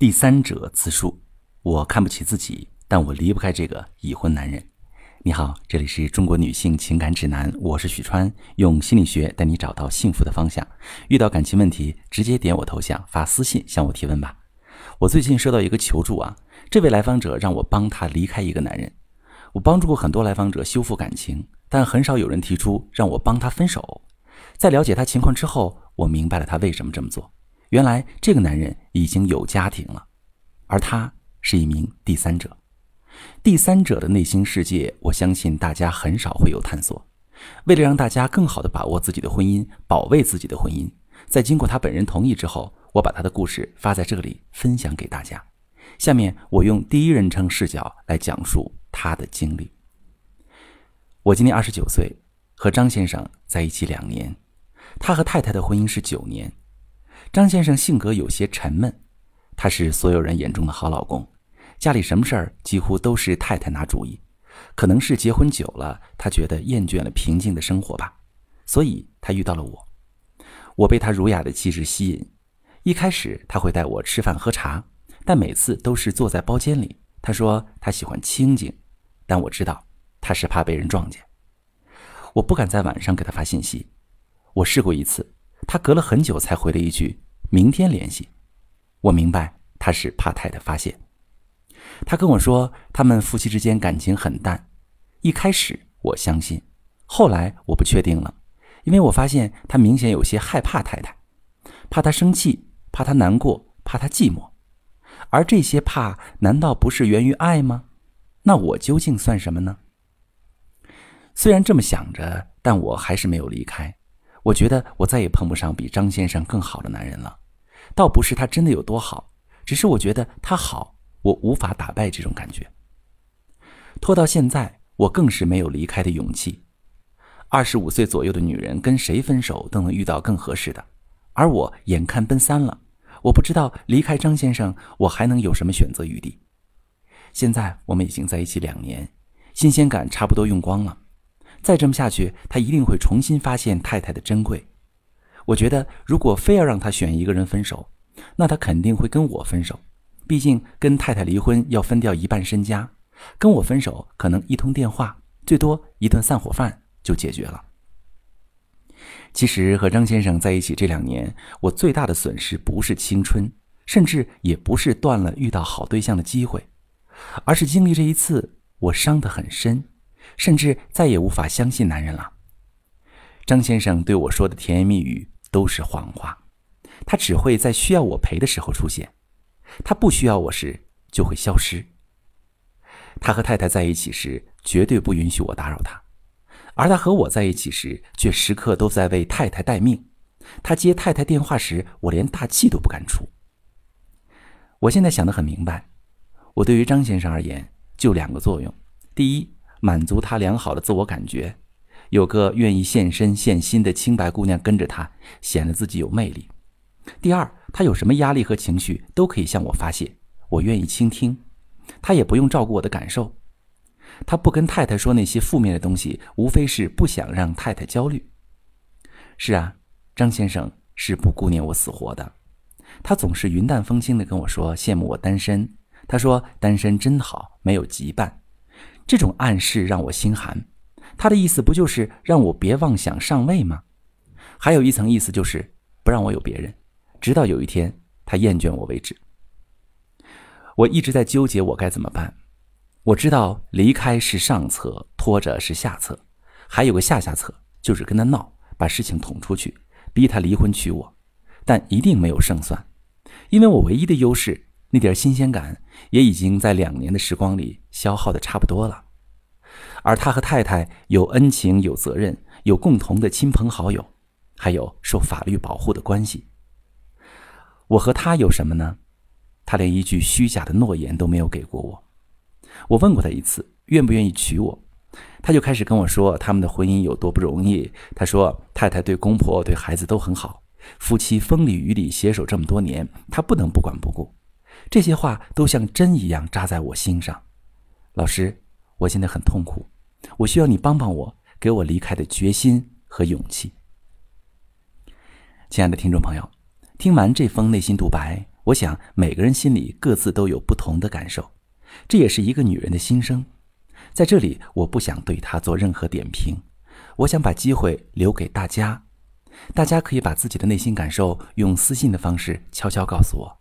第三者自述：我看不起自己，但我离不开这个已婚男人。你好，这里是中国女性情感指南，我是许川，用心理学带你找到幸福的方向。遇到感情问题，直接点我头像发私信向我提问吧。我最近收到一个求助啊，这位来访者让我帮他离开一个男人。我帮助过很多来访者修复感情，但很少有人提出让我帮他分手。在了解他情况之后，我明白了他为什么这么做。原来这个男人已经有家庭了，而他是一名第三者。第三者的内心世界，我相信大家很少会有探索。为了让大家更好的把握自己的婚姻，保卫自己的婚姻，在经过他本人同意之后，我把他的故事发在这里分享给大家。下面我用第一人称视角来讲述他的经历。我今年二十九岁，和张先生在一起两年，他和太太的婚姻是九年。张先生性格有些沉闷，他是所有人眼中的好老公，家里什么事儿几乎都是太太拿主意。可能是结婚久了，他觉得厌倦了平静的生活吧，所以他遇到了我。我被他儒雅的气质吸引，一开始他会带我吃饭喝茶，但每次都是坐在包间里。他说他喜欢清静，但我知道他是怕被人撞见。我不敢在晚上给他发信息，我试过一次。他隔了很久才回了一句：“明天联系。”我明白他是怕太太发现。他跟我说，他们夫妻之间感情很淡。一开始我相信，后来我不确定了，因为我发现他明显有些害怕太太，怕他生气，怕他难过，怕他寂寞。而这些怕，难道不是源于爱吗？那我究竟算什么呢？虽然这么想着，但我还是没有离开。我觉得我再也碰不上比张先生更好的男人了，倒不是他真的有多好，只是我觉得他好，我无法打败这种感觉。拖到现在，我更是没有离开的勇气。二十五岁左右的女人跟谁分手都能遇到更合适的，而我眼看奔三了，我不知道离开张先生我还能有什么选择余地。现在我们已经在一起两年，新鲜感差不多用光了。再这么下去，他一定会重新发现太太的珍贵。我觉得，如果非要让他选一个人分手，那他肯定会跟我分手。毕竟跟太太离婚要分掉一半身家，跟我分手可能一通电话，最多一顿散伙饭就解决了。其实和张先生在一起这两年，我最大的损失不是青春，甚至也不是断了遇到好对象的机会，而是经历这一次，我伤得很深。甚至再也无法相信男人了。张先生对我说的甜言蜜语都是谎话，他只会在需要我陪的时候出现，他不需要我时就会消失。他和太太在一起时绝对不允许我打扰他，而他和我在一起时却时刻都在为太太待命。他接太太电话时，我连大气都不敢出。我现在想得很明白，我对于张先生而言就两个作用：第一，满足他良好的自我感觉，有个愿意献身献心的清白姑娘跟着他，显得自己有魅力。第二，他有什么压力和情绪都可以向我发泄，我愿意倾听，他也不用照顾我的感受。他不跟太太说那些负面的东西，无非是不想让太太焦虑。是啊，张先生是不顾念我死活的，他总是云淡风轻的跟我说羡慕我单身，他说单身真好，没有羁绊。这种暗示让我心寒，他的意思不就是让我别妄想上位吗？还有一层意思就是不让我有别人，直到有一天他厌倦我为止。我一直在纠结我该怎么办。我知道离开是上策，拖着是下策，还有个下下策，就是跟他闹，把事情捅出去，逼他离婚娶我，但一定没有胜算，因为我唯一的优势。那点新鲜感也已经在两年的时光里消耗的差不多了，而他和太太有恩情、有责任、有共同的亲朋好友，还有受法律保护的关系。我和他有什么呢？他连一句虚假的诺言都没有给过我。我问过他一次，愿不愿意娶我，他就开始跟我说他们的婚姻有多不容易。他说太太对公婆、对孩子都很好，夫妻风里雨里携手这么多年，他不能不管不顾。这些话都像针一样扎在我心上，老师，我现在很痛苦，我需要你帮帮我，给我离开的决心和勇气。亲爱的听众朋友，听完这封内心独白，我想每个人心里各自都有不同的感受，这也是一个女人的心声。在这里，我不想对她做任何点评，我想把机会留给大家，大家可以把自己的内心感受用私信的方式悄悄告诉我。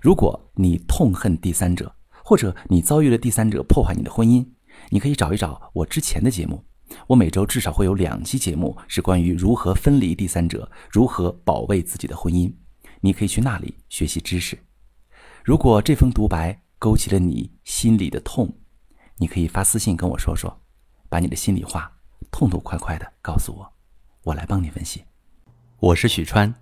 如果你痛恨第三者，或者你遭遇了第三者破坏你的婚姻，你可以找一找我之前的节目。我每周至少会有两期节目是关于如何分离第三者，如何保卫自己的婚姻。你可以去那里学习知识。如果这封独白勾起了你心里的痛，你可以发私信跟我说说，把你的心里话痛痛快快的告诉我，我来帮你分析。我是许川。